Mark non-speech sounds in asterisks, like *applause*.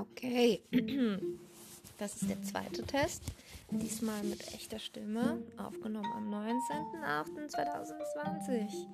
Okay. *clears throat* Das ist der zweite Test. Diesmal mit echter Stimme. Aufgenommen am 19.08.2020.